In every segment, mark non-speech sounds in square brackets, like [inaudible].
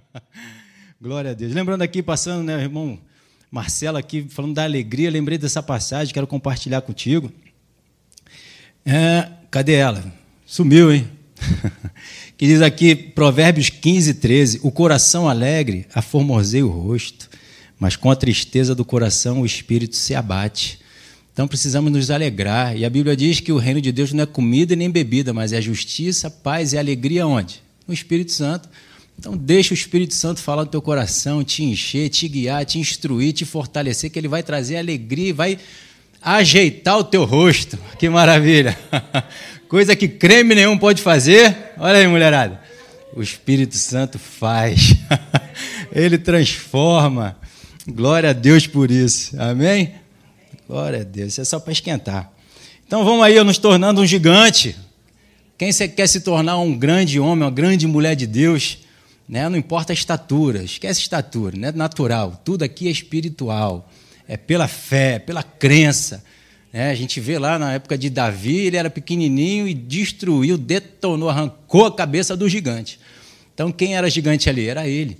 [laughs] Glória a Deus. Lembrando aqui, passando, né, irmão Marcelo aqui, falando da alegria, lembrei dessa passagem, quero compartilhar contigo. É, cadê ela? Sumiu, hein? [laughs] que diz aqui, Provérbios 15, 13: O coração alegre aformoseia o rosto, mas com a tristeza do coração o espírito se abate. Então precisamos nos alegrar. E a Bíblia diz que o reino de Deus não é comida nem bebida, mas é justiça, paz e alegria onde? No Espírito Santo. Então deixa o Espírito Santo falar no teu coração, te encher, te guiar, te instruir, te fortalecer, que ele vai trazer alegria vai ajeitar o teu rosto. Que maravilha! [laughs] Coisa que creme nenhum pode fazer. Olha aí, mulherada. O Espírito Santo faz. [laughs] ele transforma. Glória a Deus por isso. Amém? Glória a Deus. Isso é só para esquentar. Então vamos aí, nos tornando um gigante. Quem quer se tornar um grande homem, uma grande mulher de Deus, né? não importa a estatura, esquece a estatura, não é natural. Tudo aqui é espiritual. É pela fé, pela crença. Né? A gente vê lá na época de Davi, ele era pequenininho e destruiu, detonou, arrancou a cabeça do gigante. Então quem era gigante ali? Era ele.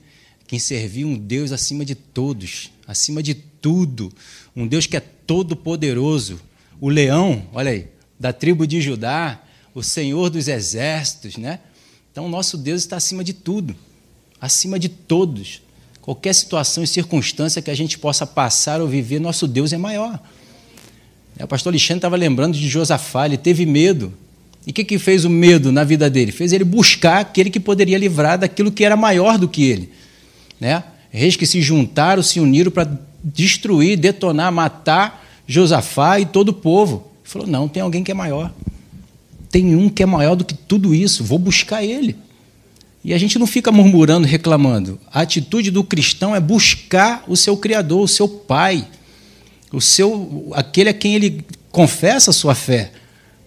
Quem servia um Deus acima de todos, acima de tudo. Um Deus que é todo-poderoso. O leão, olha aí, da tribo de Judá, o Senhor dos exércitos, né? Então, nosso Deus está acima de tudo, acima de todos. Qualquer situação e circunstância que a gente possa passar ou viver, nosso Deus é maior. O pastor Alexandre estava lembrando de Josafá, ele teve medo. E o que, que fez o medo na vida dele? Fez ele buscar aquele que poderia livrar daquilo que era maior do que ele. Né? Reis que se juntaram, se uniram para destruir, detonar, matar Josafá e todo o povo. Ele falou: não, tem alguém que é maior. Tem um que é maior do que tudo isso, vou buscar ele. E a gente não fica murmurando, reclamando. A atitude do cristão é buscar o seu Criador, o seu Pai, o seu, aquele a quem ele confessa a sua fé.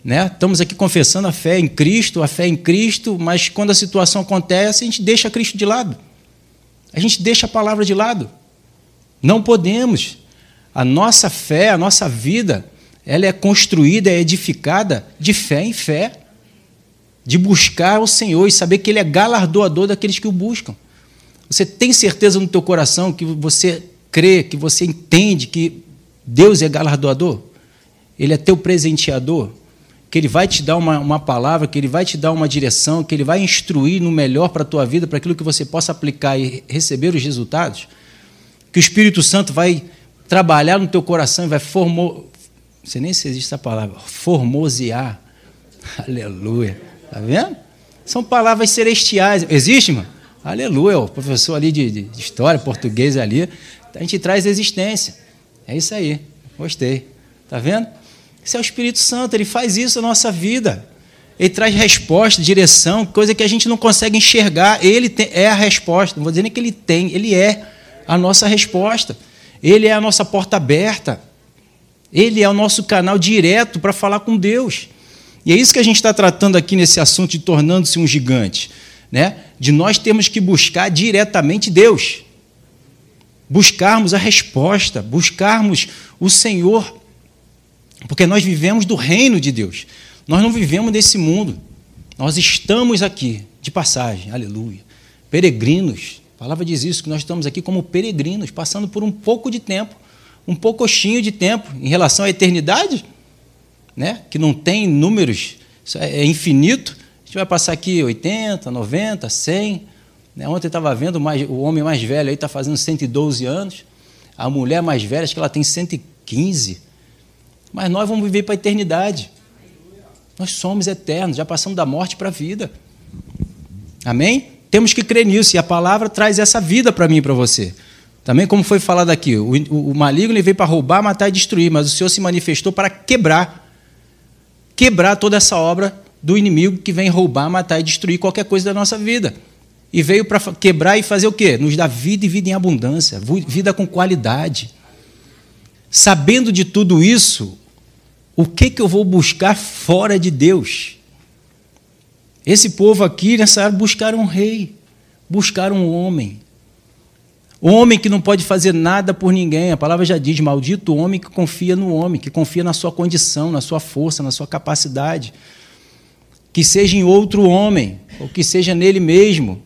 Né? Estamos aqui confessando a fé em Cristo, a fé em Cristo, mas quando a situação acontece, a gente deixa Cristo de lado. A gente deixa a palavra de lado. Não podemos. A nossa fé, a nossa vida, ela é construída, é edificada de fé em fé, de buscar o Senhor e saber que Ele é galardoador daqueles que o buscam. Você tem certeza no teu coração que você crê, que você entende que Deus é galardoador? Ele é teu presenteador? Que Ele vai te dar uma, uma palavra, que Ele vai te dar uma direção, que Ele vai instruir no melhor para a tua vida, para aquilo que você possa aplicar e receber os resultados? Que o Espírito Santo vai trabalhar no teu coração e vai formar, não sei nem se existe essa palavra, formosear. [laughs] Aleluia. Está vendo? São palavras celestiais. Existe, mano? Aleluia. O professor ali de, de história, português ali, a gente traz existência. É isso aí. Gostei. Está vendo? Esse é o Espírito Santo, ele faz isso na nossa vida. Ele traz resposta, direção, coisa que a gente não consegue enxergar. Ele tem, é a resposta. Não vou dizer nem que ele tem, ele é a nossa resposta. Ele é a nossa porta aberta. Ele é o nosso canal direto para falar com Deus. E é isso que a gente está tratando aqui nesse assunto de tornando-se um gigante. Né? De nós temos que buscar diretamente Deus. Buscarmos a resposta, buscarmos o Senhor. Porque nós vivemos do reino de Deus. Nós não vivemos nesse mundo. Nós estamos aqui, de passagem, aleluia. Peregrinos. A palavra diz isso, que nós estamos aqui como peregrinos, passando por um pouco de tempo um poucochinho de tempo em relação à eternidade, né? que não tem números, é, é infinito. A gente vai passar aqui 80, 90, 100. Né? Ontem estava vendo mais, o homem mais velho aí está fazendo 112 anos, a mulher mais velha, acho que ela tem 115. Mas nós vamos viver para a eternidade. Nós somos eternos, já passamos da morte para a vida. Amém? Temos que crer nisso, e a palavra traz essa vida para mim e para você. Também, como foi falado aqui, o, o, o maligno veio para roubar, matar e destruir, mas o Senhor se manifestou para quebrar quebrar toda essa obra do inimigo que vem roubar, matar e destruir qualquer coisa da nossa vida. E veio para quebrar e fazer o quê? Nos dar vida e vida em abundância, vida com qualidade. Sabendo de tudo isso, o que, que eu vou buscar fora de Deus? Esse povo aqui nessa área buscaram um rei, buscaram um homem, Homem que não pode fazer nada por ninguém. A palavra já diz: maldito o homem que confia no homem, que confia na sua condição, na sua força, na sua capacidade. Que seja em outro homem, ou que seja nele mesmo.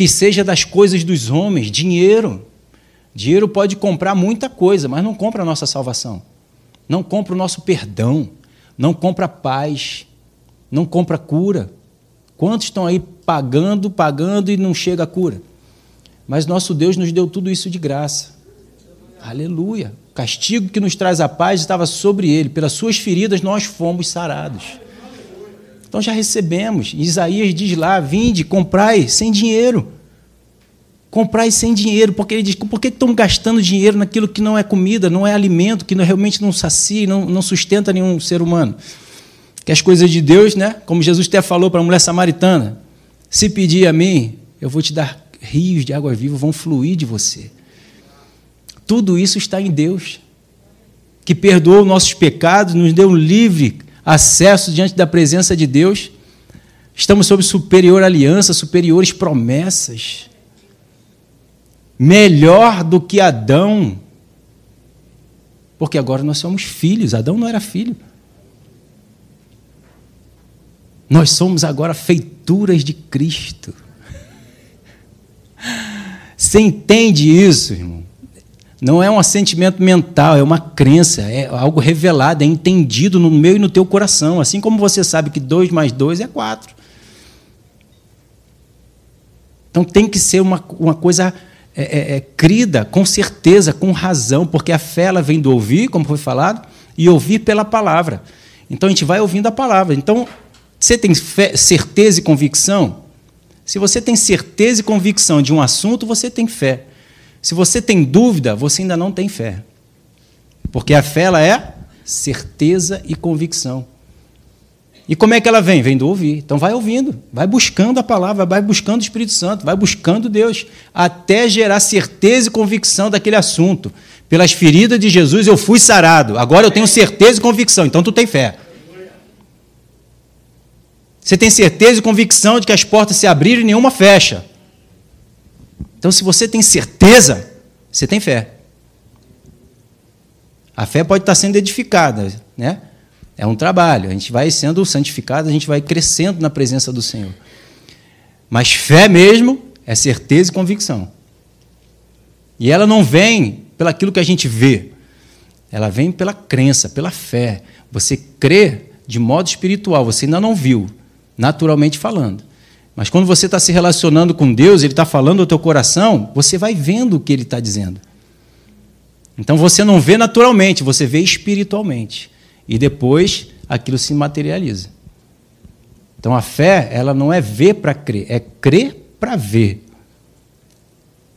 que seja das coisas dos homens, dinheiro. Dinheiro pode comprar muita coisa, mas não compra a nossa salvação. Não compra o nosso perdão, não compra paz, não compra cura. Quantos estão aí pagando, pagando e não chega a cura? Mas nosso Deus nos deu tudo isso de graça. Aleluia. O castigo que nos traz a paz estava sobre ele. Pelas suas feridas nós fomos sarados. Então já recebemos. Isaías diz lá: vinde, comprai sem dinheiro. Comprai sem dinheiro, porque ele diz: por que estão gastando dinheiro naquilo que não é comida, não é alimento, que realmente não sacia, não, não sustenta nenhum ser humano? Que as coisas de Deus, né? como Jesus até falou para a mulher samaritana: se pedir a mim, eu vou te dar rios de água viva, vão fluir de você. Tudo isso está em Deus, que perdoou nossos pecados, nos deu um livre acesso diante da presença de Deus. Estamos sob superior aliança, superiores promessas. Melhor do que Adão. Porque agora nós somos filhos. Adão não era filho. Nós somos agora feituras de Cristo. Você entende isso, irmão? Não é um assentimento mental, é uma crença, é algo revelado, é entendido no meu e no teu coração. Assim como você sabe que dois mais dois é quatro. Então tem que ser uma, uma coisa é, é, é, crida, com certeza, com razão, porque a fé ela vem do ouvir, como foi falado, e ouvir pela palavra. Então a gente vai ouvindo a palavra. Então, você tem fé, certeza e convicção? Se você tem certeza e convicção de um assunto, você tem fé. Se você tem dúvida, você ainda não tem fé. Porque a fé ela é certeza e convicção. E como é que ela vem? Vem do ouvir. Então vai ouvindo, vai buscando a palavra, vai buscando o Espírito Santo, vai buscando Deus, até gerar certeza e convicção daquele assunto. Pelas feridas de Jesus eu fui sarado. Agora eu tenho certeza e convicção. Então tu tem fé. Você tem certeza e convicção de que as portas se abriram e nenhuma fecha. Então, se você tem certeza, você tem fé. A fé pode estar sendo edificada, né? É um trabalho. A gente vai sendo santificado, a gente vai crescendo na presença do Senhor. Mas fé mesmo é certeza e convicção. E ela não vem pelaquilo que a gente vê. Ela vem pela crença, pela fé. Você crê de modo espiritual, você ainda não viu, naturalmente falando. Mas quando você está se relacionando com Deus, Ele está falando ao teu coração, você vai vendo o que Ele está dizendo. Então você não vê naturalmente, você vê espiritualmente. E depois aquilo se materializa. Então a fé, ela não é ver para crer, é crer para ver.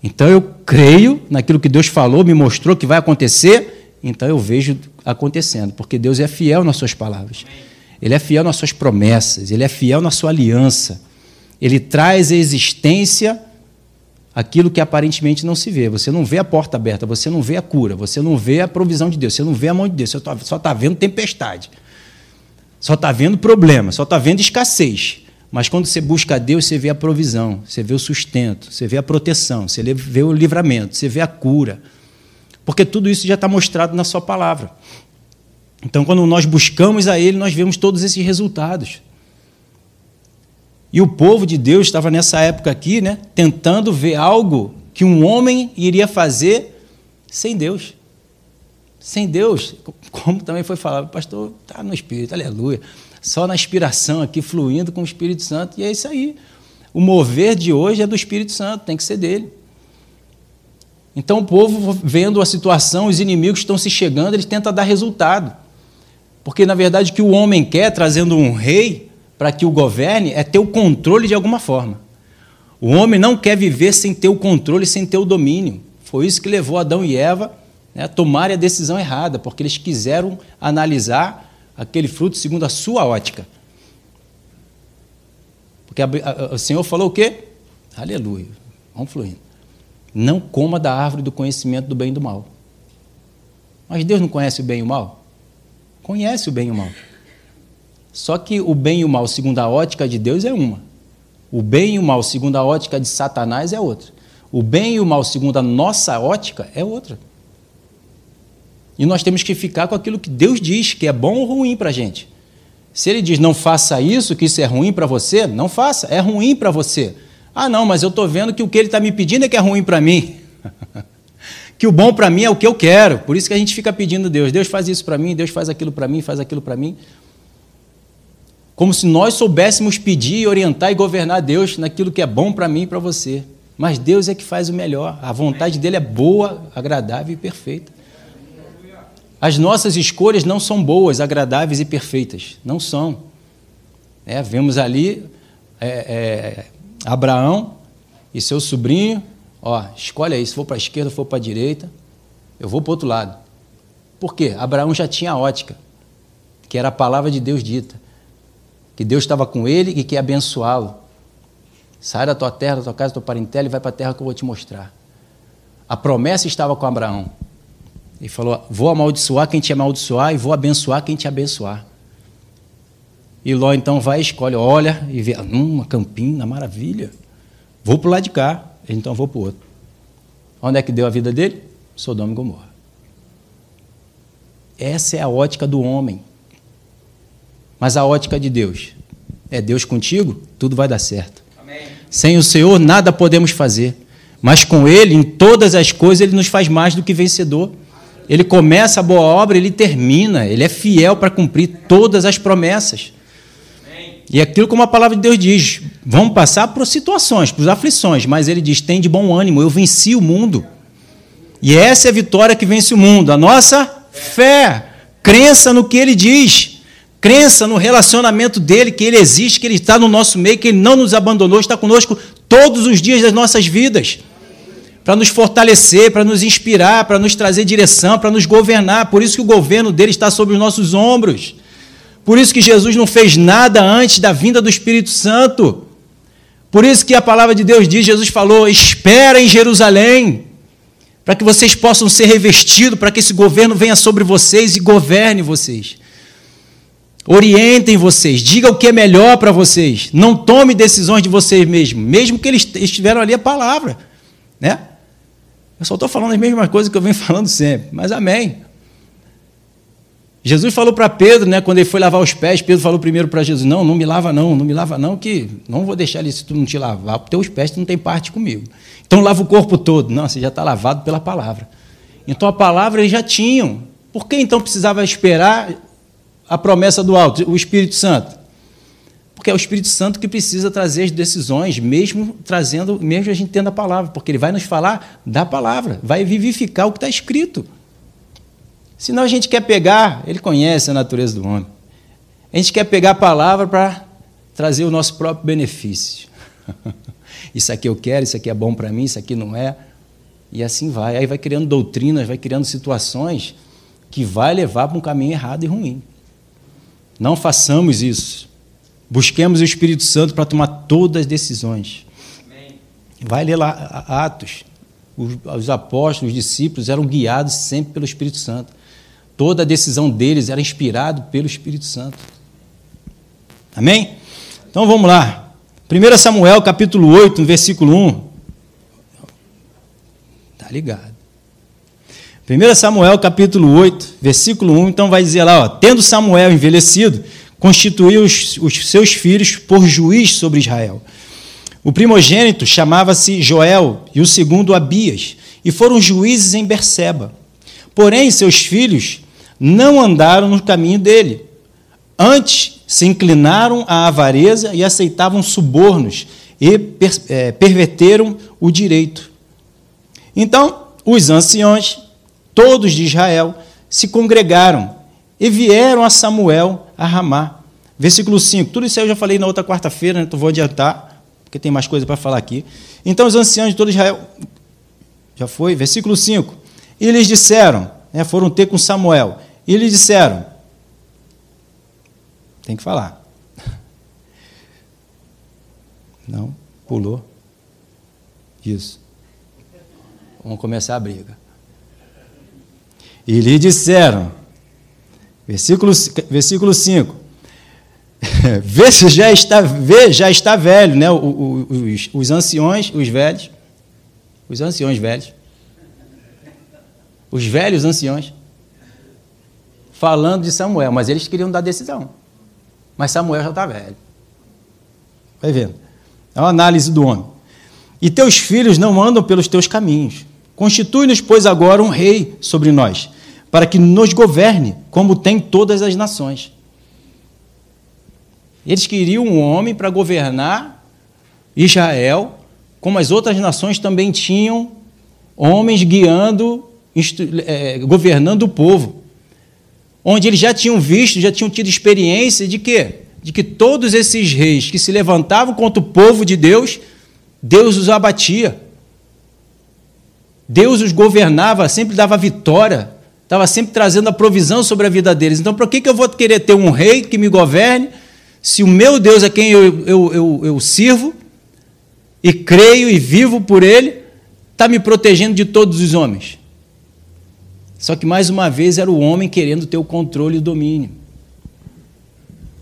Então eu creio naquilo que Deus falou, me mostrou que vai acontecer, então eu vejo acontecendo, porque Deus é fiel nas suas palavras. Ele é fiel nas suas promessas, ele é fiel na sua aliança. Ele traz à existência aquilo que aparentemente não se vê. Você não vê a porta aberta, você não vê a cura, você não vê a provisão de Deus, você não vê a mão de Deus, você só está vendo tempestade, só está vendo problema, só está vendo escassez. Mas quando você busca a Deus, você vê a provisão, você vê o sustento, você vê a proteção, você vê o livramento, você vê a cura. Porque tudo isso já está mostrado na Sua palavra. Então, quando nós buscamos a Ele, nós vemos todos esses resultados. E o povo de Deus estava nessa época aqui, né, tentando ver algo que um homem iria fazer sem Deus. Sem Deus, como também foi falado, pastor, está no Espírito, aleluia. Só na inspiração aqui, fluindo com o Espírito Santo, e é isso aí. O mover de hoje é do Espírito Santo, tem que ser dele. Então o povo, vendo a situação, os inimigos estão se chegando, eles tentam dar resultado. Porque, na verdade, o que o homem quer, trazendo um rei, para que o governe é ter o controle de alguma forma. O homem não quer viver sem ter o controle, sem ter o domínio. Foi isso que levou Adão e Eva né, a tomarem a decisão errada, porque eles quiseram analisar aquele fruto segundo a sua ótica. Porque a, a, o Senhor falou o quê? Aleluia. Vamos fluindo. Não coma da árvore do conhecimento do bem e do mal. Mas Deus não conhece o bem e o mal? Conhece o bem e o mal. Só que o bem e o mal, segundo a ótica de Deus, é uma. O bem e o mal, segundo a ótica de Satanás, é outra. O bem e o mal, segundo a nossa ótica, é outra. E nós temos que ficar com aquilo que Deus diz, que é bom ou ruim para a gente. Se Ele diz não faça isso, que isso é ruim para você, não faça, é ruim para você. Ah, não, mas eu estou vendo que o que ele está me pedindo é que é ruim para mim. [laughs] que o bom para mim é o que eu quero. Por isso que a gente fica pedindo a Deus. Deus faz isso para mim, Deus faz aquilo para mim, faz aquilo para mim. Como se nós soubéssemos pedir, orientar e governar Deus naquilo que é bom para mim e para você. Mas Deus é que faz o melhor. A vontade dele é boa, agradável e perfeita. As nossas escolhas não são boas, agradáveis e perfeitas. Não são. É, vemos ali é, é, Abraão e seu sobrinho. Ó, escolhe aí, se for para a esquerda for para a direita, eu vou para outro lado. Por quê? Abraão já tinha a ótica, que era a palavra de Deus dita. Que Deus estava com ele e que ia abençoá-lo. Sai da tua terra, da tua casa, da tua parentela e vai para a terra que eu vou te mostrar. A promessa estava com Abraão. Ele falou: Vou amaldiçoar quem te amaldiçoar e vou abençoar quem te abençoar. E Ló então vai e escolhe, olha e vê, hum, uma campina, maravilha. Vou para o lado de cá, então vou para o outro. Onde é que deu a vida dele? Sodoma e Gomorra. Essa é a ótica do homem. Mas a ótica de Deus. É Deus contigo, tudo vai dar certo. Amém. Sem o Senhor, nada podemos fazer. Mas com Ele, em todas as coisas, Ele nos faz mais do que vencedor. Ele começa a boa obra, ele termina, ele é fiel para cumprir todas as promessas. E aquilo como a palavra de Deus diz, vamos passar por situações, por aflições, mas ele diz: tem de bom ânimo, eu venci o mundo. E essa é a vitória que vence o mundo, a nossa fé, crença no que ele diz, crença no relacionamento dele, que ele existe, que ele está no nosso meio, que ele não nos abandonou, está conosco todos os dias das nossas vidas para nos fortalecer, para nos inspirar, para nos trazer direção, para nos governar. Por isso que o governo dele está sobre os nossos ombros. Por isso que Jesus não fez nada antes da vinda do Espírito Santo. Por isso que a palavra de Deus diz, Jesus falou: "Espera em Jerusalém, para que vocês possam ser revestidos, para que esse governo venha sobre vocês e governe vocês. Orientem vocês, diga o que é melhor para vocês. Não tome decisões de vocês mesmos, mesmo que eles estiveram ali a palavra, né? Eu só estou falando as mesmas coisas que eu venho [laughs] falando sempre, mas amém. Jesus falou para Pedro, né, quando ele foi lavar os pés, Pedro falou primeiro para Jesus: Não, não me lava, não, não me lava, não, que não vou deixar ele se tu não te lavar, porque teus pés tu não tem parte comigo. Então lava o corpo todo. Não, você já está lavado pela palavra. Então a palavra eles já tinham. Por que então precisava esperar a promessa do alto, o Espírito Santo? Porque é o Espírito Santo que precisa trazer as decisões, mesmo trazendo, mesmo a gente tendo a palavra, porque ele vai nos falar da palavra, vai vivificar o que está escrito. Senão a gente quer pegar, ele conhece a natureza do homem. A gente quer pegar a palavra para trazer o nosso próprio benefício. [laughs] isso aqui eu quero, isso aqui é bom para mim, isso aqui não é. E assim vai. Aí vai criando doutrinas, vai criando situações que vai levar para um caminho errado e ruim. Não façamos isso. Busquemos o Espírito Santo para tomar todas as decisões. Amém. Vai ler lá Atos. Os, os apóstolos, os discípulos eram guiados sempre pelo Espírito Santo. Toda a decisão deles era inspirada pelo Espírito Santo. Amém? Então vamos lá. 1 Samuel capítulo 8, versículo 1. Tá ligado. 1 Samuel capítulo 8, versículo 1, então vai dizer lá, ó, tendo Samuel envelhecido, constituiu os, os seus filhos por juiz sobre Israel. O primogênito chamava-se Joel e o segundo Abias, e foram juízes em Berseba. Porém, seus filhos não andaram no caminho dele. Antes, se inclinaram à avareza e aceitavam subornos e per, é, perverteram o direito. Então, os anciões, todos de Israel, se congregaram e vieram a Samuel a Ramá. Versículo 5. Tudo isso eu já falei na outra quarta-feira, né? então vou adiantar, porque tem mais coisa para falar aqui. Então os anciãos de todo Israel. Já foi? Versículo 5. E eles disseram, né, foram ter com Samuel, e eles disseram: tem que falar. [laughs] Não, pulou. Isso. Vamos começar a briga. E lhe disseram, Versículo, versículo 5. [laughs] Vê se já está, vê, já está velho, né? Os, os anciões, os velhos, os anciões velhos, os velhos anciões, falando de Samuel, mas eles queriam dar decisão. Mas Samuel já está velho. Vai vendo. É uma análise do homem. e teus filhos não andam pelos teus caminhos. Constitui-nos, pois, agora um rei sobre nós, para que nos governe, como tem todas as nações. Eles queriam um homem para governar Israel, como as outras nações também tinham homens guiando, é, governando o povo. Onde eles já tinham visto, já tinham tido experiência de quê? De que todos esses reis que se levantavam contra o povo de Deus, Deus os abatia. Deus os governava, sempre dava vitória, estava sempre trazendo a provisão sobre a vida deles. Então, por que, que eu vou querer ter um rei que me governe, se o meu Deus a quem eu, eu, eu, eu sirvo, e creio e vivo por ele, está me protegendo de todos os homens? Só que, mais uma vez, era o homem querendo ter o controle e o domínio.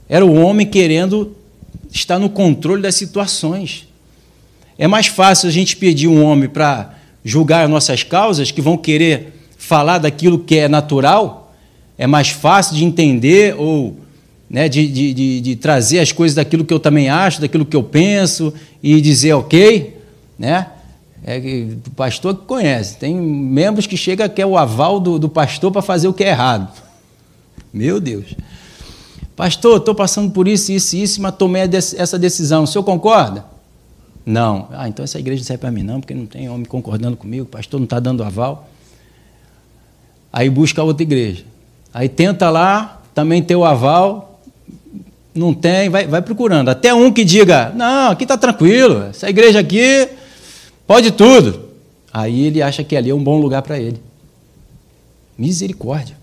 Era o homem querendo estar no controle das situações. É mais fácil a gente pedir um homem para julgar nossas causas, que vão querer falar daquilo que é natural, é mais fácil de entender ou né, de, de, de, de, trazer as coisas daquilo que eu também acho, daquilo que eu penso e dizer ok, né? É o pastor que conhece. Tem membros que chega que é o aval do, do pastor para fazer o que é errado. Meu Deus. Pastor, estou passando por isso, isso isso, mas tomei essa decisão. O senhor concorda? Não. Ah, então essa igreja não serve para mim, não, porque não tem homem concordando comigo, o pastor não está dando aval. Aí busca outra igreja. Aí tenta lá, também ter o aval, não tem, vai, vai procurando. Até um que diga: não, aqui está tranquilo, essa igreja aqui pode tudo. Aí ele acha que ali é um bom lugar para ele. Misericórdia.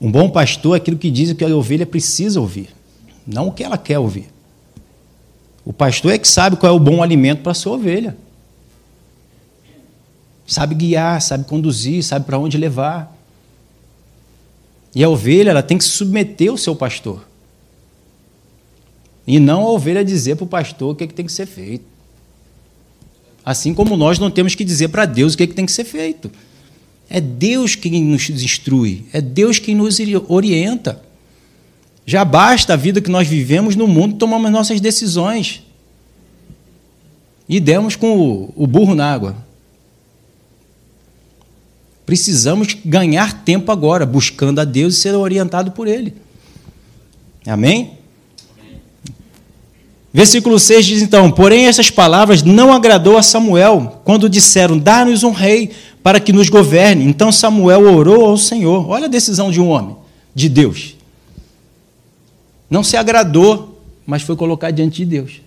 Um bom pastor é aquilo que diz que a ovelha precisa ouvir, não o que ela quer ouvir. O pastor é que sabe qual é o bom alimento para a sua ovelha. Sabe guiar, sabe conduzir, sabe para onde levar. E a ovelha ela tem que se submeter ao seu pastor. E não a ovelha dizer para o pastor o que, é que tem que ser feito. Assim como nós não temos que dizer para Deus o que, é que tem que ser feito. É Deus quem nos instrui, é Deus quem nos orienta. Já basta a vida que nós vivemos no mundo, tomamos nossas decisões. E demos com o burro na água. Precisamos ganhar tempo agora, buscando a Deus e ser orientado por Ele. Amém? Versículo 6 diz então: Porém, essas palavras não agradou a Samuel quando disseram: Dá-nos um rei para que nos governe. Então Samuel orou ao Senhor. Olha a decisão de um homem, de Deus. Não se agradou, mas foi colocar diante de Deus.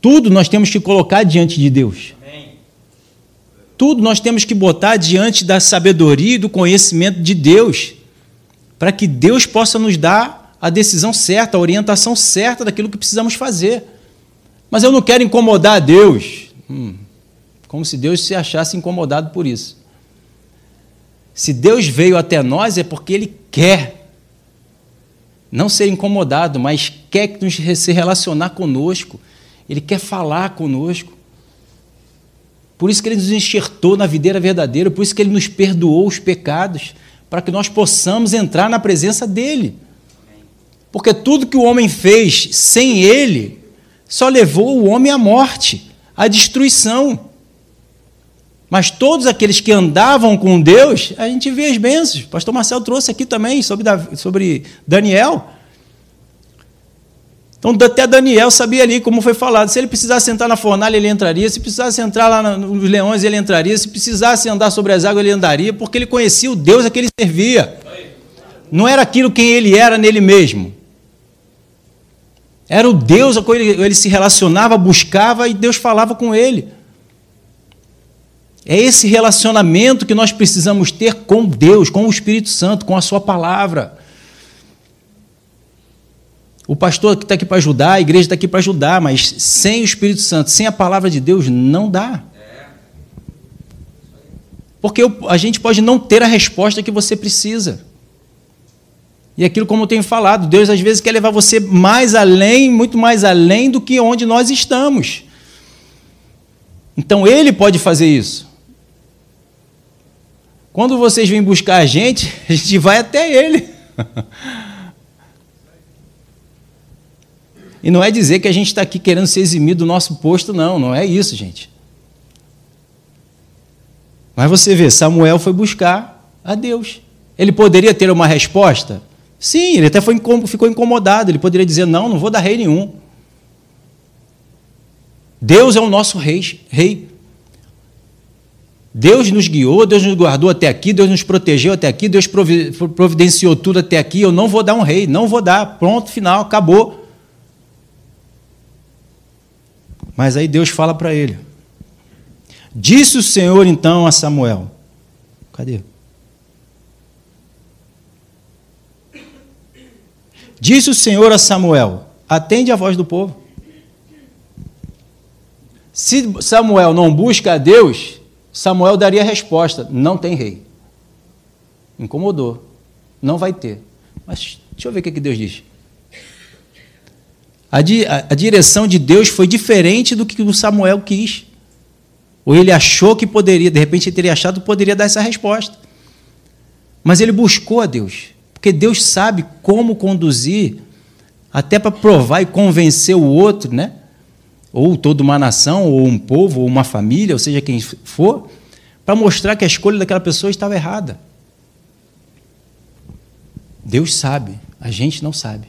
Tudo nós temos que colocar diante de Deus. Tudo nós temos que botar diante da sabedoria e do conhecimento de Deus, para que Deus possa nos dar a decisão certa, a orientação certa daquilo que precisamos fazer. Mas eu não quero incomodar a Deus. Hum, como se Deus se achasse incomodado por isso. Se Deus veio até nós é porque Ele quer não ser incomodado, mas quer nos se relacionar conosco. Ele quer falar conosco. Por isso que ele nos enxertou na videira verdadeira, por isso que ele nos perdoou os pecados, para que nós possamos entrar na presença dele. Porque tudo que o homem fez sem ele só levou o homem à morte, à destruição. Mas todos aqueles que andavam com Deus, a gente vê as bênçãos. Pastor Marcel trouxe aqui também sobre, sobre Daniel. Então, até Daniel sabia ali, como foi falado, se ele precisasse entrar na fornalha, ele entraria, se precisasse entrar lá nos leões, ele entraria, se precisasse andar sobre as águas, ele andaria, porque ele conhecia o Deus a que ele servia. Não era aquilo quem ele era nele mesmo. Era o Deus a qual ele, se relacionava, buscava e Deus falava com ele. É esse relacionamento que nós precisamos ter com Deus, com o Espírito Santo, com a Sua palavra. O pastor está aqui para ajudar, a igreja está aqui para ajudar, mas sem o Espírito Santo, sem a palavra de Deus, não dá. Porque a gente pode não ter a resposta que você precisa. E aquilo, como eu tenho falado, Deus às vezes quer levar você mais além, muito mais além do que onde nós estamos. Então Ele pode fazer isso. Quando vocês vêm buscar a gente, [laughs] a gente vai até Ele. [laughs] E não é dizer que a gente está aqui querendo se eximir do nosso posto, não, não é isso, gente. Mas você vê, Samuel foi buscar a Deus. Ele poderia ter uma resposta? Sim, ele até foi, ficou incomodado. Ele poderia dizer: Não, não vou dar rei nenhum. Deus é o nosso rei. rei. Deus nos guiou, Deus nos guardou até aqui, Deus nos protegeu até aqui, Deus providenciou tudo até aqui. Eu não vou dar um rei, não vou dar. Pronto, final, acabou. Mas aí Deus fala para ele: Disse o Senhor então a Samuel: Cadê? Disse o Senhor a Samuel: Atende a voz do povo. Se Samuel não busca a Deus, Samuel daria a resposta: Não tem rei. Incomodou. Não vai ter. Mas deixa eu ver o que Deus diz. A, di a, a direção de Deus foi diferente do que o Samuel quis. Ou ele achou que poderia, de repente ele teria achado que poderia dar essa resposta. Mas ele buscou a Deus. Porque Deus sabe como conduzir, até para provar e convencer o outro, né? ou toda uma nação, ou um povo, ou uma família, ou seja quem for, para mostrar que a escolha daquela pessoa estava errada. Deus sabe, a gente não sabe.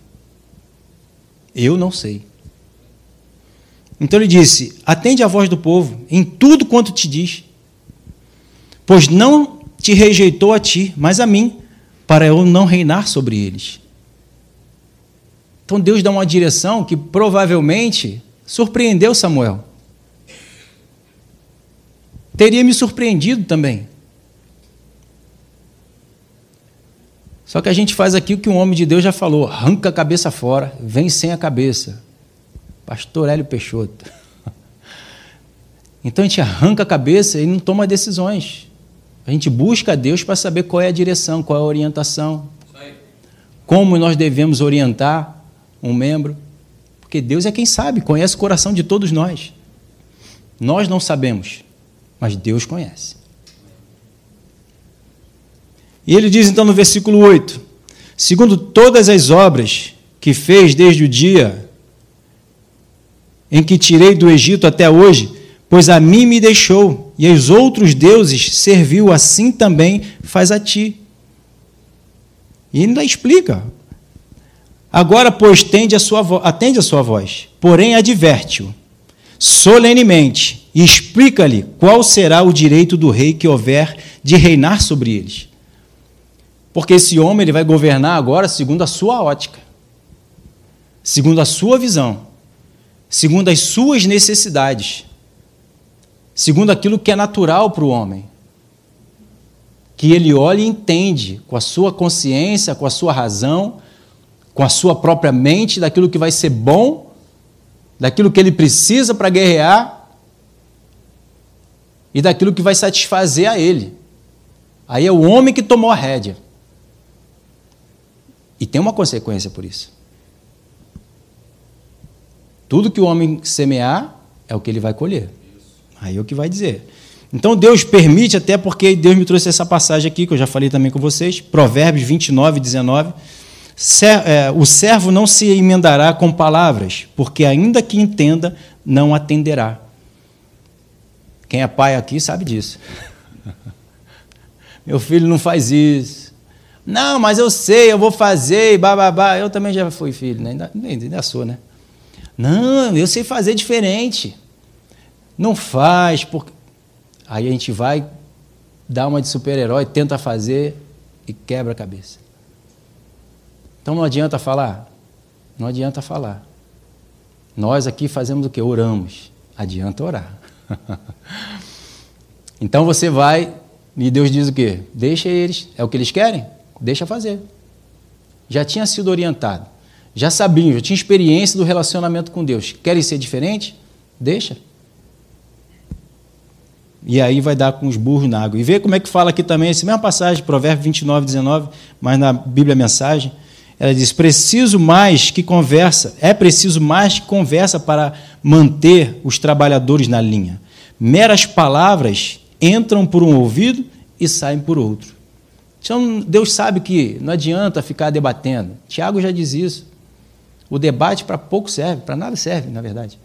Eu não sei. Então ele disse: Atende a voz do povo em tudo quanto te diz, pois não te rejeitou a ti, mas a mim, para eu não reinar sobre eles. Então Deus dá uma direção que provavelmente surpreendeu Samuel. Teria me surpreendido também. Só que a gente faz aqui o que um homem de Deus já falou: arranca a cabeça fora, vem sem a cabeça. Pastor Hélio Peixoto. [laughs] Então a gente arranca a cabeça e não toma decisões. A gente busca Deus para saber qual é a direção, qual é a orientação. Como nós devemos orientar um membro. Porque Deus é quem sabe, conhece o coração de todos nós. Nós não sabemos, mas Deus conhece. E ele diz então no versículo 8: segundo todas as obras que fez desde o dia em que tirei do Egito até hoje, pois a mim me deixou, e aos outros deuses serviu, assim também faz a ti. E ainda explica Agora, pois, tende a sua atende a sua voz, porém adverte-o solenemente e explica-lhe qual será o direito do rei que houver de reinar sobre eles. Porque esse homem ele vai governar agora segundo a sua ótica, segundo a sua visão, segundo as suas necessidades, segundo aquilo que é natural para o homem. Que ele olha e entende com a sua consciência, com a sua razão, com a sua própria mente daquilo que vai ser bom, daquilo que ele precisa para guerrear e daquilo que vai satisfazer a ele. Aí é o homem que tomou a rédea. E tem uma consequência por isso. Tudo que o homem semear é o que ele vai colher. Aí é o que vai dizer. Então Deus permite, até porque Deus me trouxe essa passagem aqui, que eu já falei também com vocês, Provérbios 29, 19. É, o servo não se emendará com palavras, porque ainda que entenda, não atenderá. Quem é pai aqui sabe disso. [laughs] Meu filho não faz isso. Não, mas eu sei, eu vou fazer, bababá. Eu também já fui filho, né? ainda, ainda sou, né? Não, eu sei fazer diferente. Não faz, porque. Aí a gente vai, dá uma de super-herói, tenta fazer e quebra a cabeça. Então não adianta falar. Não adianta falar. Nós aqui fazemos o que? Oramos. Adianta orar. [laughs] então você vai e Deus diz o quê? Deixa eles. É o que eles querem? Deixa fazer. Já tinha sido orientado. Já sabiam, já tinha experiência do relacionamento com Deus. Querem ser diferente? Deixa. E aí vai dar com os burros na água. E vê como é que fala aqui também, essa mesma passagem, Provérbio 29, 19, mas na Bíblia Mensagem. Ela diz: preciso mais que conversa, é preciso mais que conversa para manter os trabalhadores na linha. Meras palavras entram por um ouvido e saem por outro. Então, Deus sabe que não adianta ficar debatendo. Tiago já diz isso. O debate para pouco serve, para nada serve, na verdade.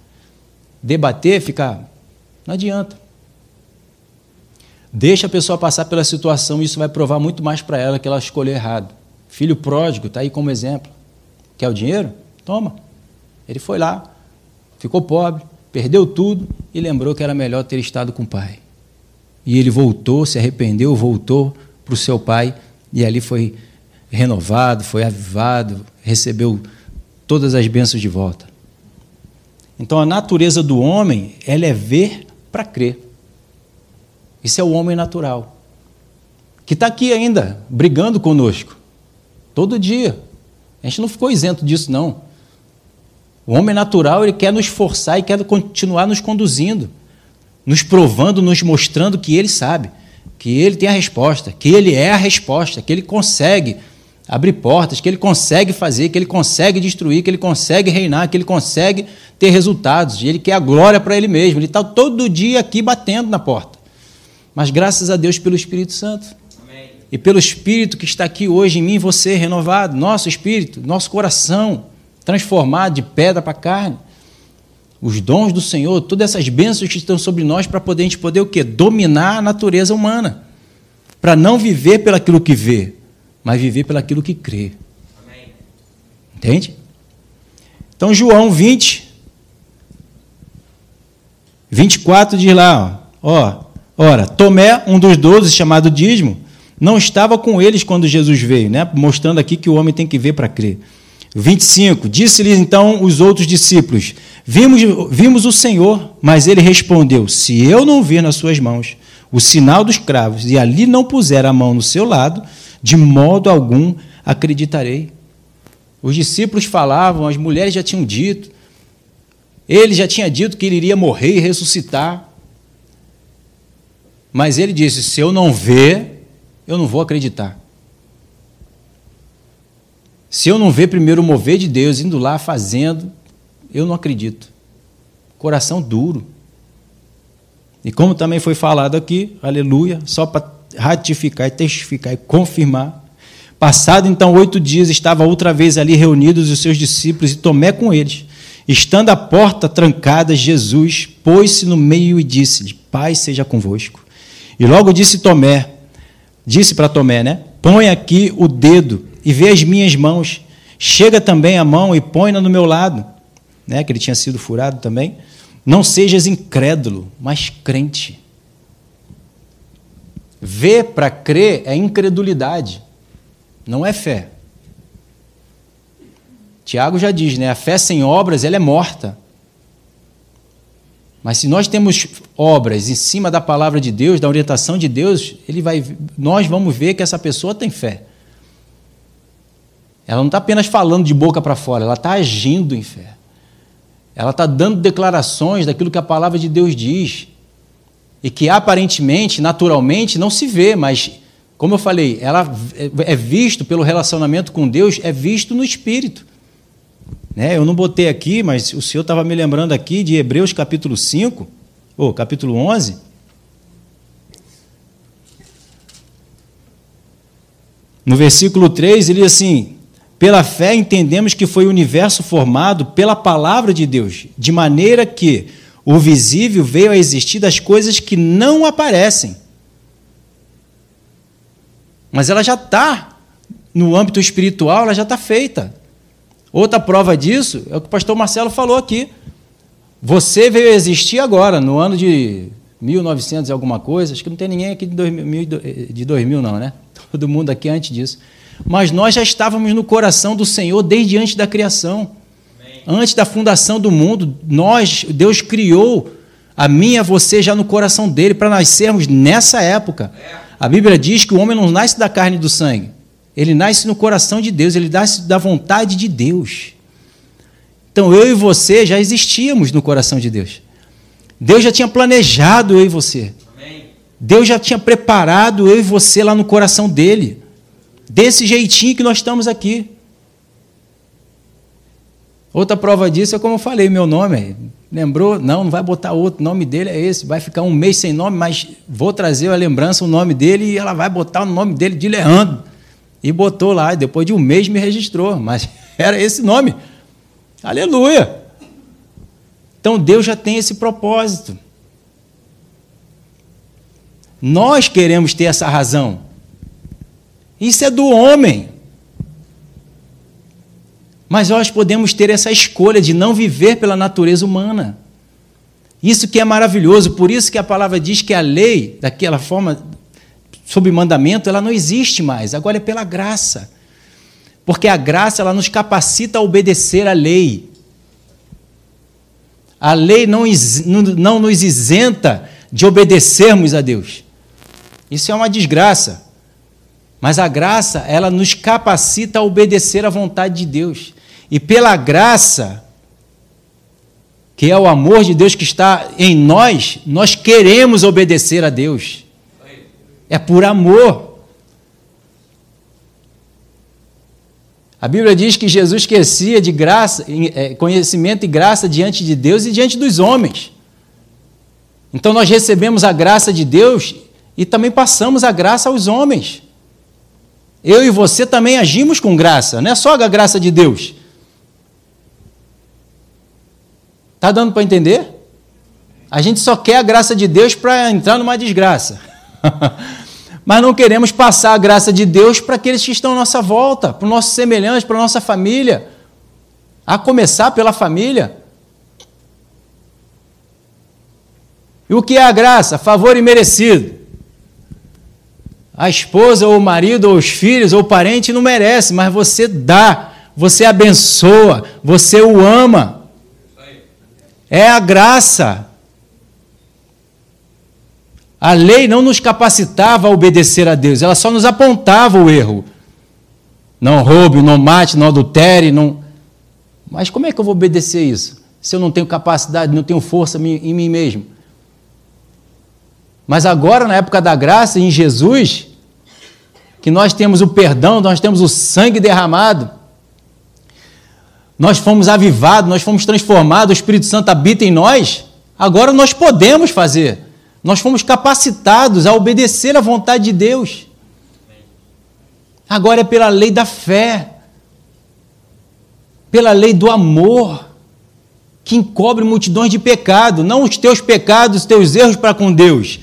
Debater, ficar. Não adianta. Deixa a pessoa passar pela situação, isso vai provar muito mais para ela que ela escolheu errado. Filho pródigo, está aí como exemplo. Quer o dinheiro? Toma. Ele foi lá, ficou pobre, perdeu tudo e lembrou que era melhor ter estado com o pai. E ele voltou, se arrependeu, voltou para o seu pai e ali foi renovado, foi avivado, recebeu todas as bênçãos de volta. Então a natureza do homem, ela é ver para crer. Isso é o homem natural. Que está aqui ainda, brigando conosco. Todo dia. A gente não ficou isento disso, não. O homem natural, ele quer nos forçar e quer continuar nos conduzindo, nos provando, nos mostrando que ele sabe, que ele tem a resposta, que ele é a resposta, que ele consegue abrir portas, que ele consegue fazer, que ele consegue destruir, que ele consegue reinar, que ele consegue ter resultados, e ele quer a glória para ele mesmo. Ele está todo dia aqui batendo na porta. Mas graças a Deus pelo Espírito Santo. Amém. E pelo Espírito que está aqui hoje em mim, você renovado, nosso espírito, nosso coração transformado de pedra para carne. Os dons do Senhor, todas essas bênçãos que estão sobre nós para poder a gente poder o quê? Dominar a natureza humana. Para não viver pelaquilo que vê, mas viver pelaquilo que crê. Amém. Entende? Então, João 20, 24 diz lá, ó, ora, Tomé, um dos doze, chamado Dízimo, não estava com eles quando Jesus veio, né? mostrando aqui que o homem tem que ver para crer. 25, disse-lhe então os outros discípulos, vimos, vimos o Senhor, mas ele respondeu, se eu não vir nas suas mãos o sinal dos cravos e ali não puser a mão no seu lado, de modo algum acreditarei. Os discípulos falavam, as mulheres já tinham dito, ele já tinha dito que ele iria morrer e ressuscitar. Mas ele disse: se eu não ver, eu não vou acreditar. Se eu não ver primeiro o mover de Deus indo lá fazendo, eu não acredito. Coração duro. E como também foi falado aqui, aleluia, só para ratificar e testificar e confirmar. Passado então oito dias, estava outra vez ali reunidos os seus discípulos e Tomé com eles. Estando a porta trancada, Jesus pôs-se no meio e disse-lhe: Pai seja convosco. E logo disse Tomé, disse para Tomé, né? Põe aqui o dedo e vê as minhas mãos. Chega também a mão e põe-na no meu lado, né? Que ele tinha sido furado também. Não sejas incrédulo, mas crente. Ver para crer é incredulidade, não é fé. Tiago já diz, né? A fé sem obras ela é morta. Mas se nós temos obras em cima da palavra de Deus, da orientação de Deus, ele vai, nós vamos ver que essa pessoa tem fé. Ela não está apenas falando de boca para fora, ela está agindo em fé. Ela está dando declarações daquilo que a palavra de Deus diz e que aparentemente, naturalmente, não se vê, mas, como eu falei, ela é visto pelo relacionamento com Deus, é visto no Espírito. Né? Eu não botei aqui, mas o Senhor estava me lembrando aqui de Hebreus capítulo 5, ou capítulo 11. No versículo 3, ele diz assim: Pela fé entendemos que foi o universo formado pela palavra de Deus, de maneira que o visível veio a existir das coisas que não aparecem. Mas ela já está no âmbito espiritual, ela já está feita. Outra prova disso é o que o pastor Marcelo falou aqui. Você veio existir agora, no ano de 1900 e alguma coisa. Acho que não tem ninguém aqui de 2000, de 2000 não, né? [laughs] Todo mundo aqui antes disso. Mas nós já estávamos no coração do Senhor desde antes da criação antes da fundação do mundo, nós, Deus criou a mim e a você já no coração dele para nascermos nessa época. A Bíblia diz que o homem não nasce da carne e do sangue. Ele nasce no coração de Deus, ele nasce da vontade de Deus. Então eu e você já existíamos no coração de Deus. Deus já tinha planejado eu e você. Deus já tinha preparado eu e você lá no coração dele. Desse jeitinho que nós estamos aqui. Outra prova disso é como eu falei, meu nome. Lembrou? Não, não vai botar outro. O nome dele é esse. Vai ficar um mês sem nome, mas vou trazer a lembrança, o nome dele, e ela vai botar o nome dele de Leandro. E botou lá, e depois de um mês me registrou, mas [laughs] era esse nome. Aleluia! Então Deus já tem esse propósito. Nós queremos ter essa razão. Isso é do homem. Mas nós podemos ter essa escolha de não viver pela natureza humana. Isso que é maravilhoso, por isso que a palavra diz que a lei, daquela forma, sob mandamento, ela não existe mais, agora é pela graça. Porque a graça ela nos capacita a obedecer à lei. A lei não, não nos isenta de obedecermos a Deus. Isso é uma desgraça. Mas a graça, ela nos capacita a obedecer à vontade de Deus. E pela graça, que é o amor de Deus que está em nós, nós queremos obedecer a Deus. É por amor. A Bíblia diz que Jesus esquecia de graça, é, conhecimento e graça diante de Deus e diante dos homens. Então nós recebemos a graça de Deus e também passamos a graça aos homens. Eu e você também agimos com graça, não é só a graça de Deus. Está dando para entender? A gente só quer a graça de Deus para entrar numa desgraça. [laughs] Mas não queremos passar a graça de Deus para aqueles que estão à nossa volta, para os nossos semelhantes, para a nossa família. A começar pela família. E o que é a graça? Favor imerecido. A esposa, ou o marido, ou os filhos, ou o parente não merece, mas você dá, você abençoa, você o ama. É a graça. A lei não nos capacitava a obedecer a Deus, ela só nos apontava o erro. Não roube, não mate, não adultere, não. Mas como é que eu vou obedecer isso? Se eu não tenho capacidade, não tenho força em mim mesmo. Mas agora, na época da graça, em Jesus, que nós temos o perdão, nós temos o sangue derramado, nós fomos avivados, nós fomos transformados, o Espírito Santo habita em nós, agora nós podemos fazer. Nós fomos capacitados a obedecer à vontade de Deus. Agora é pela lei da fé, pela lei do amor, que encobre multidões de pecado, não os teus pecados, os teus erros para com Deus.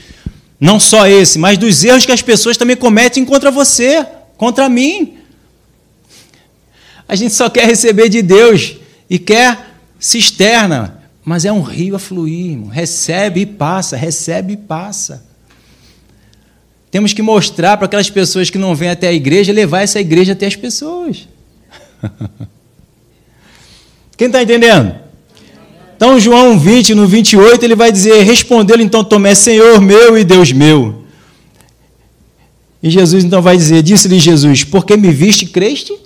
Não só esse, mas dos erros que as pessoas também cometem contra você, contra mim. A gente só quer receber de Deus e quer cisterna, mas é um rio a fluir, irmão. recebe e passa, recebe e passa. Temos que mostrar para aquelas pessoas que não vêm até a igreja, levar essa igreja até as pessoas. [laughs] Quem está entendendo? Então, João 20, no 28, ele vai dizer: Respondeu-lhe então Tomé, Senhor meu e Deus meu. E Jesus então vai dizer: Disse-lhe Jesus: Porque me viste, creste?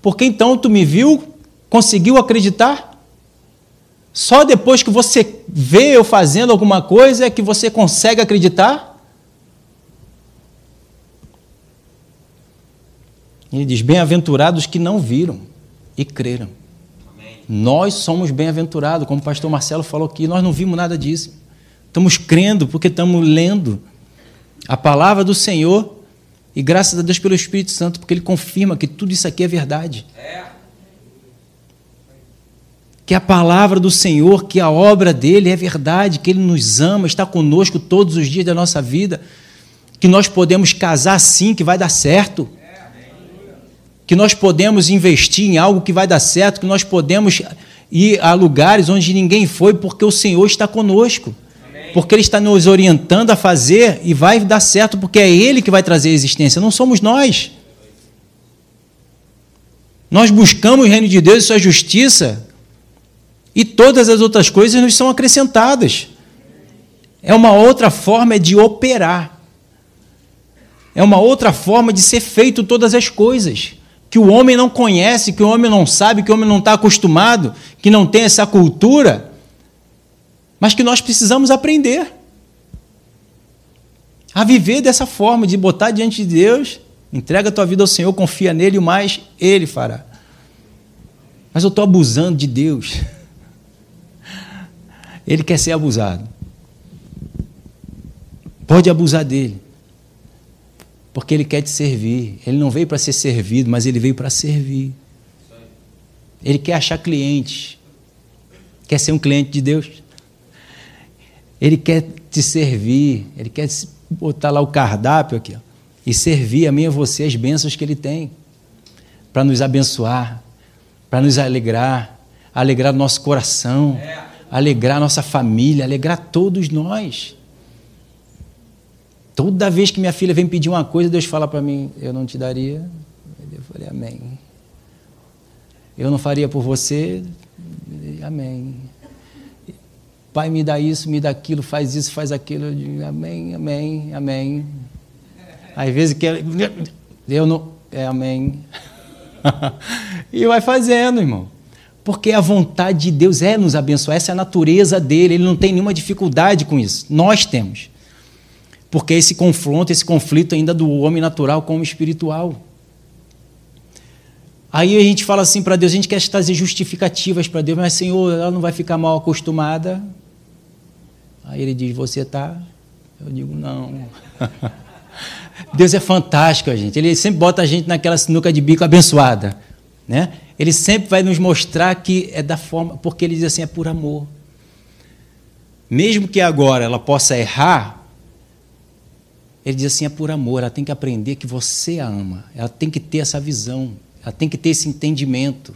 Porque então tu me viu, conseguiu acreditar? Só depois que você vê eu fazendo alguma coisa é que você consegue acreditar? Ele diz: Bem-aventurados que não viram e creram. Amém. Nós somos bem-aventurados, como o pastor Marcelo falou aqui, nós não vimos nada disso. Estamos crendo porque estamos lendo a palavra do Senhor e graças a Deus pelo Espírito Santo, porque ele confirma que tudo isso aqui é verdade. É. Que a palavra do Senhor, que a obra dele é verdade, que ele nos ama, está conosco todos os dias da nossa vida, que nós podemos casar sim, que vai dar certo. Que nós podemos investir em algo que vai dar certo, que nós podemos ir a lugares onde ninguém foi, porque o Senhor está conosco porque Ele está nos orientando a fazer e vai dar certo, porque é Ele que vai trazer a existência, não somos nós. Nós buscamos o reino de Deus e sua justiça, e todas as outras coisas nos são acrescentadas. É uma outra forma de operar. É uma outra forma de ser feito todas as coisas. Que o homem não conhece, que o homem não sabe, que o homem não está acostumado, que não tem essa cultura mas que nós precisamos aprender a viver dessa forma, de botar diante de Deus, entrega a tua vida ao Senhor, confia nele o mais ele fará. Mas eu estou abusando de Deus. [laughs] Ele quer ser abusado. Pode abusar dele. Porque ele quer te servir. Ele não veio para ser servido, mas ele veio para servir. Ele quer achar clientes. Quer ser um cliente de Deus? Ele quer te servir, ele quer botar lá o cardápio aqui ó, e servir a mim e a você as bênçãos que ele tem para nos abençoar, para nos alegrar, alegrar nosso coração, alegrar nossa família, alegrar todos nós. Toda vez que minha filha vem pedir uma coisa, Deus fala para mim: Eu não te daria. Eu falei: Amém. Eu não faria por você. Amém. Pai, me dá isso, me dá aquilo, faz isso, faz aquilo. Eu digo, amém, amém, amém. Às vezes quer. Eu não. É amém. [laughs] e vai fazendo, irmão. Porque a vontade de Deus é nos abençoar, essa é a natureza dele, ele não tem nenhuma dificuldade com isso. Nós temos porque esse confronto, esse conflito ainda do homem natural com o espiritual. Aí a gente fala assim para Deus, a gente quer trazer justificativas para Deus, mas Senhor, ela não vai ficar mal acostumada. Aí ele diz, você está? Eu digo, não. [laughs] Deus é fantástico, gente. Ele sempre bota a gente naquela sinuca de bico abençoada. Né? Ele sempre vai nos mostrar que é da forma, porque ele diz assim, é por amor. Mesmo que agora ela possa errar, ele diz assim: é por amor, ela tem que aprender que você a ama, ela tem que ter essa visão, ela tem que ter esse entendimento.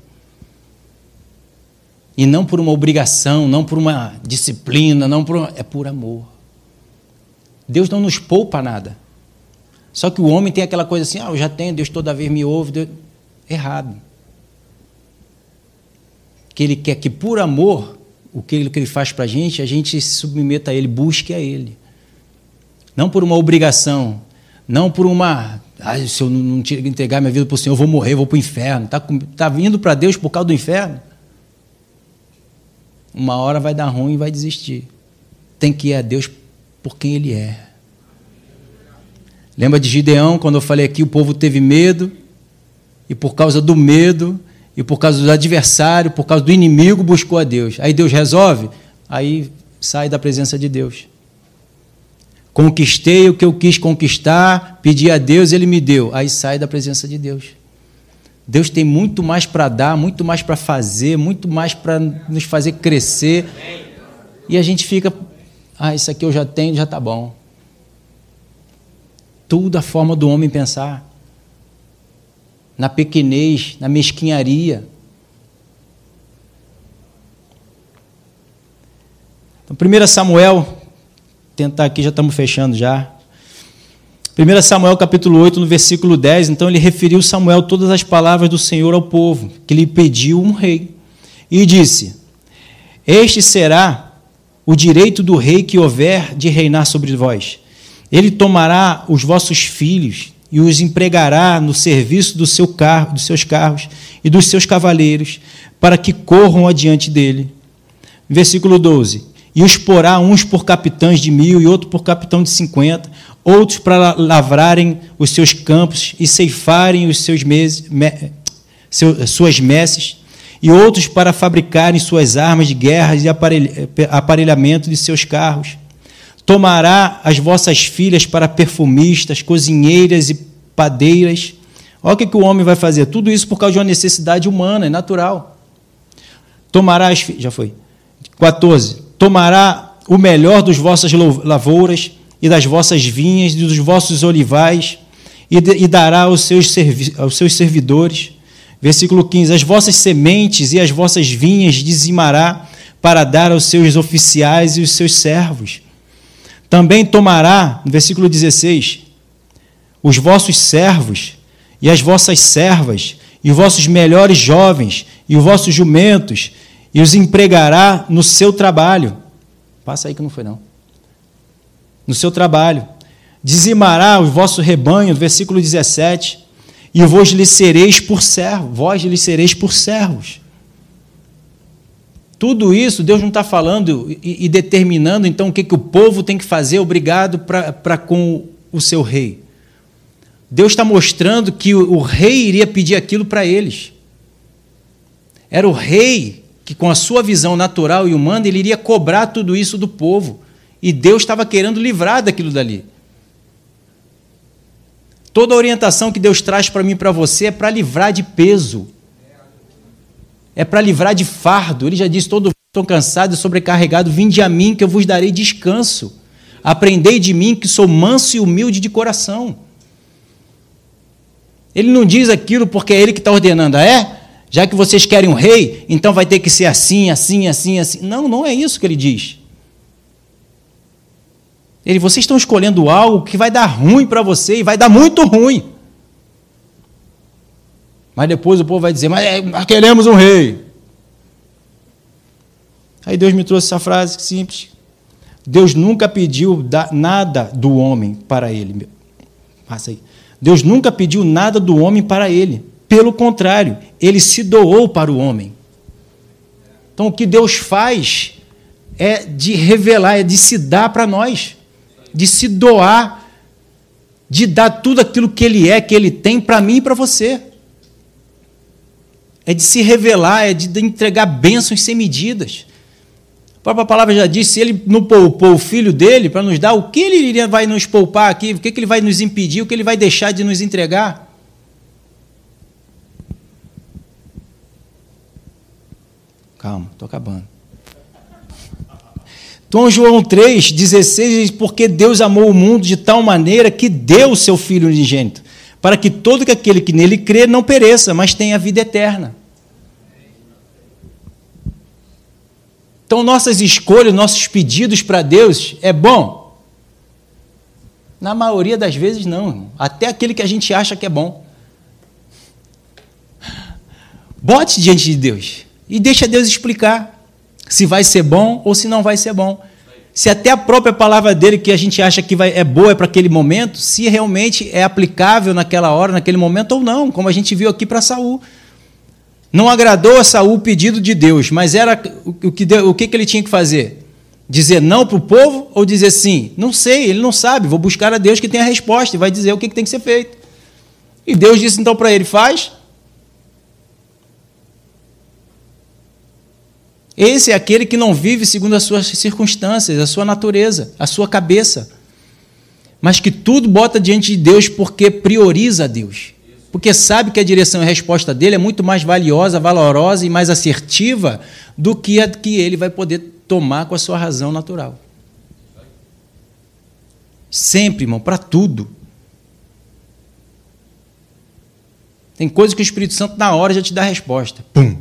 E não por uma obrigação, não por uma disciplina, não por uma... é por amor. Deus não nos poupa nada. Só que o homem tem aquela coisa assim: ah, eu já tenho, Deus toda vez me ouve. Deus... Errado. Que ele quer que por amor, o que ele faz para a gente, a gente se submeta a ele, busque a ele. Não por uma obrigação, não por uma. Ah, se eu não entregar minha vida para o Senhor, eu vou morrer, eu vou para o inferno. Está tá vindo para Deus por causa do inferno? Uma hora vai dar ruim e vai desistir. Tem que ir a Deus por quem Ele é. Lembra de Gideão, quando eu falei aqui, o povo teve medo, e por causa do medo, e por causa do adversário, por causa do inimigo, buscou a Deus. Aí Deus resolve, aí sai da presença de Deus. Conquistei o que eu quis conquistar, pedi a Deus, ele me deu. Aí sai da presença de Deus. Deus tem muito mais para dar, muito mais para fazer, muito mais para nos fazer crescer. E a gente fica, ah, isso aqui eu já tenho, já está bom. Tudo a forma do homem pensar. Na pequenez, na mesquinharia. Então, 1 Samuel tentar aqui, já estamos fechando já. 1 Samuel capítulo 8, no versículo 10, então ele referiu Samuel todas as palavras do Senhor ao povo, que lhe pediu um rei. E disse: Este será o direito do rei que houver de reinar sobre vós. Ele tomará os vossos filhos e os empregará no serviço do seu carro, dos seus carros e dos seus cavaleiros, para que corram adiante dele. Versículo 12: e os porá uns por capitães de mil e outros por capitão de cinquenta, outros para lavrarem os seus campos e ceifarem os seus meses, me, seu, suas messes, e outros para fabricarem suas armas de guerra e aparelhamento de seus carros. Tomará as vossas filhas para perfumistas, cozinheiras e padeiras. Olha o que, que o homem vai fazer. Tudo isso por causa de uma necessidade humana, é natural. Tomará as Já foi. 14 tomará o melhor dos vossas lavouras e das vossas vinhas e dos vossos olivais e, de, e dará aos seus, aos seus servidores. Versículo 15: As vossas sementes e as vossas vinhas dizimará para dar aos seus oficiais e os seus servos. Também tomará, no versículo 16, os vossos servos e as vossas servas, e os vossos melhores jovens, e os vossos jumentos, e os empregará no seu trabalho. Passa aí que não foi não. No seu trabalho. Dizimará o vosso rebanho, versículo 17, e vós lhe sereis por servos, vós lhe sereis por servos. Tudo isso Deus não está falando e, e, determinando então o que, que o povo tem que fazer obrigado para com o seu rei. Deus está mostrando que o, o rei iria pedir aquilo para eles. Era o rei que com a sua visão natural e humana ele iria cobrar tudo isso do povo. E Deus estava querendo livrar daquilo dali. Toda orientação que Deus traz para mim e para você é para livrar de peso. É para livrar de fardo. Ele já disse: todo estou cansado e sobrecarregado, vinde a mim que eu vos darei descanso. Aprendei de mim que sou manso e humilde de coração. Ele não diz aquilo porque é ele que está ordenando, ah, é? Já que vocês querem um rei, então vai ter que ser assim, assim, assim, assim. Não, não é isso que ele diz. Ele, vocês estão escolhendo algo que vai dar ruim para você e vai dar muito ruim. Mas depois o povo vai dizer, mas é, queremos um rei. Aí Deus me trouxe essa frase simples. Deus nunca pediu nada do homem para ele. Passa aí. Deus nunca pediu nada do homem para ele. Pelo contrário, ele se doou para o homem. Então o que Deus faz é de revelar, é de se dar para nós, de se doar, de dar tudo aquilo que ele é, que ele tem para mim e para você. É de se revelar, é de entregar bênçãos sem medidas. A própria palavra já disse, se ele não poupou o filho dele para nos dar, o que ele vai nos poupar aqui? O que ele vai nos impedir? O que ele vai deixar de nos entregar? Calma, estou acabando. Então, João 3, 16 diz: Porque Deus amou o mundo de tal maneira que deu o seu Filho unigênito, para que todo aquele que nele crê não pereça, mas tenha vida eterna. Então, nossas escolhas, nossos pedidos para Deus é bom? Na maioria das vezes, não. Até aquele que a gente acha que é bom. Bote diante de Deus e deixa Deus explicar se vai ser bom ou se não vai ser bom. Se até a própria palavra dele que a gente acha que vai, é boa para aquele momento, se realmente é aplicável naquela hora, naquele momento ou não, como a gente viu aqui para Saul. Não agradou a Saul o pedido de Deus, mas era o que, o que ele tinha que fazer? Dizer não para o povo ou dizer sim? Não sei, ele não sabe. Vou buscar a Deus que tem a resposta e vai dizer o que tem que ser feito. E Deus disse então para ele: faz. Esse é aquele que não vive segundo as suas circunstâncias, a sua natureza, a sua cabeça, mas que tudo bota diante de Deus porque prioriza a Deus porque sabe que a direção e a resposta dele é muito mais valiosa, valorosa e mais assertiva do que a que ele vai poder tomar com a sua razão natural. Sempre, irmão, para tudo. Tem coisa que o Espírito Santo, na hora, já te dá a resposta. Pum.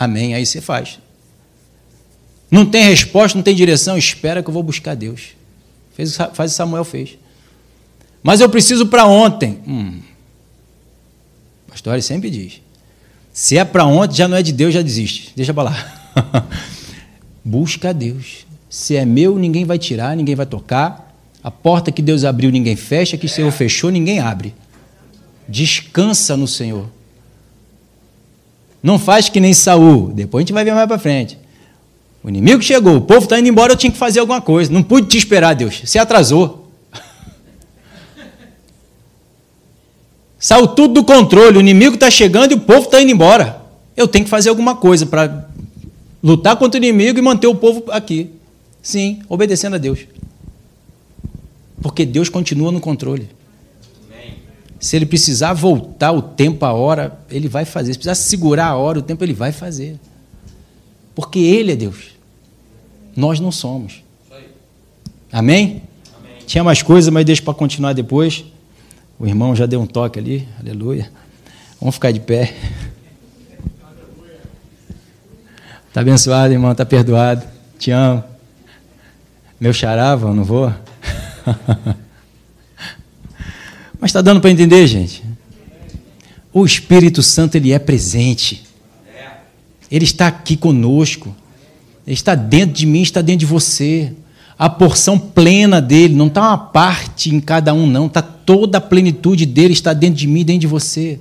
Amém. Aí você faz. Não tem resposta, não tem direção, espera que eu vou buscar Deus. Fez, faz o Samuel fez. Mas eu preciso para ontem. Hum. História sempre diz. Se é para ontem, já não é de Deus, já desiste. Deixa para lá. [laughs] Busca Deus. Se é meu, ninguém vai tirar, ninguém vai tocar. A porta que Deus abriu, ninguém fecha. Que o Senhor fechou, ninguém abre. Descansa no Senhor. Não faz que nem Saul. Depois a gente vai ver mais para frente. O inimigo chegou, o povo está indo embora, eu tinha que fazer alguma coisa. Não pude te esperar, Deus. Você atrasou. [laughs] Saiu tudo do controle, o inimigo está chegando e o povo está indo embora. Eu tenho que fazer alguma coisa para lutar contra o inimigo e manter o povo aqui. Sim, obedecendo a Deus. Porque Deus continua no controle. Se ele precisar voltar o tempo, a hora, ele vai fazer. Se precisar segurar a hora, o tempo, ele vai fazer. Porque ele é Deus. Nós não somos. Amém? Amém. Tinha mais coisa, mas deixa para continuar depois. O irmão já deu um toque ali, aleluia. Vamos ficar de pé. Está abençoado, irmão, está perdoado. Te amo. Meu charava, não vou? [laughs] Mas está dando para entender, gente? O Espírito Santo, ele é presente. Ele está aqui conosco. Ele está dentro de mim, está dentro de você a porção plena dele, não está uma parte em cada um, não, está toda a plenitude dele está dentro de mim, dentro de você.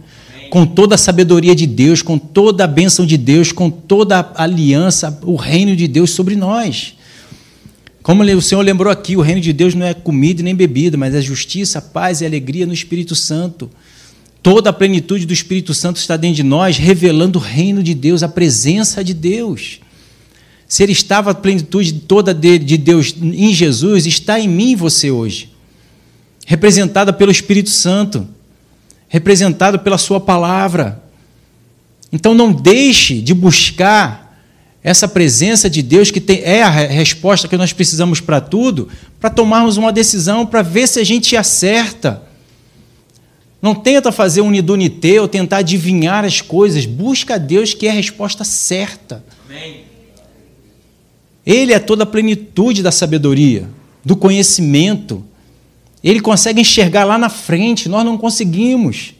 Com toda a sabedoria de Deus, com toda a bênção de Deus, com toda a aliança, o reino de Deus sobre nós. Como o Senhor lembrou aqui, o reino de Deus não é comida nem bebida, mas é justiça, paz e alegria no Espírito Santo. Toda a plenitude do Espírito Santo está dentro de nós, revelando o reino de Deus, a presença de Deus. Se ele estava a plenitude toda de Deus em Jesus, está em mim você hoje. Representada pelo Espírito Santo, representado pela Sua palavra. Então não deixe de buscar essa presença de Deus que tem, é a resposta que nós precisamos para tudo, para tomarmos uma decisão, para ver se a gente acerta. Não tenta fazer um ou tentar adivinhar as coisas. Busca a Deus que é a resposta certa. Amém. Ele é toda a plenitude da sabedoria, do conhecimento. Ele consegue enxergar lá na frente, nós não conseguimos.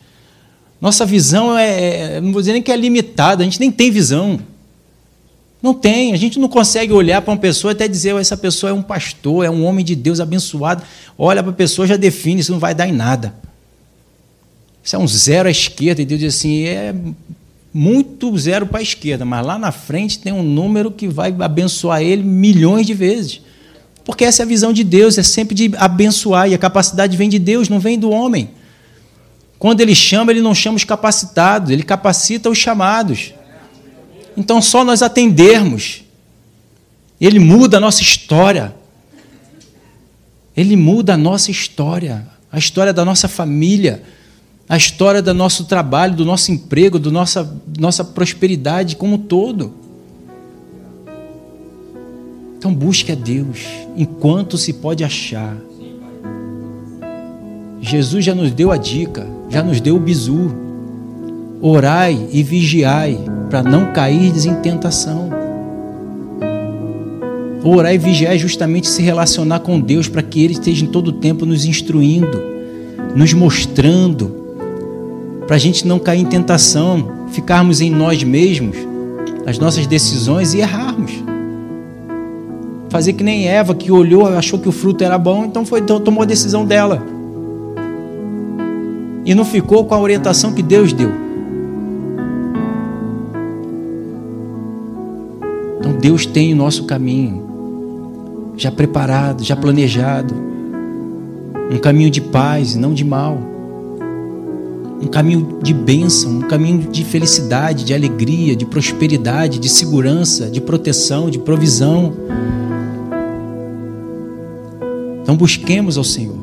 Nossa visão é, é, não vou dizer nem que é limitada, a gente nem tem visão. Não tem, a gente não consegue olhar para uma pessoa até dizer, essa pessoa é um pastor, é um homem de Deus abençoado. Olha para a pessoa já define, isso não vai dar em nada. Isso é um zero à esquerda, e Deus diz assim, é muito zero para a esquerda, mas lá na frente tem um número que vai abençoar ele milhões de vezes. Porque essa é a visão de Deus, é sempre de abençoar, e a capacidade vem de Deus, não vem do homem. Quando ele chama, ele não chama os capacitados, ele capacita os chamados. Então, só nós atendermos, ele muda a nossa história. Ele muda a nossa história, a história da nossa família, a história do nosso trabalho, do nosso emprego, da nossa, nossa prosperidade como um todo. Então, busque a Deus enquanto se pode achar. Jesus já nos deu a dica, já nos deu o bizu. Orai e vigiai para não cair em tentação. Orar e vigiar é justamente se relacionar com Deus para que Ele esteja em todo o tempo nos instruindo, nos mostrando, para a gente não cair em tentação, ficarmos em nós mesmos, as nossas decisões e errarmos. Fazer que nem Eva, que olhou, achou que o fruto era bom, então foi, tomou a decisão dela e não ficou com a orientação que Deus deu. Deus tem o nosso caminho já preparado, já planejado. Um caminho de paz, não de mal. Um caminho de bênção, um caminho de felicidade, de alegria, de prosperidade, de segurança, de proteção, de provisão. Então busquemos ao Senhor.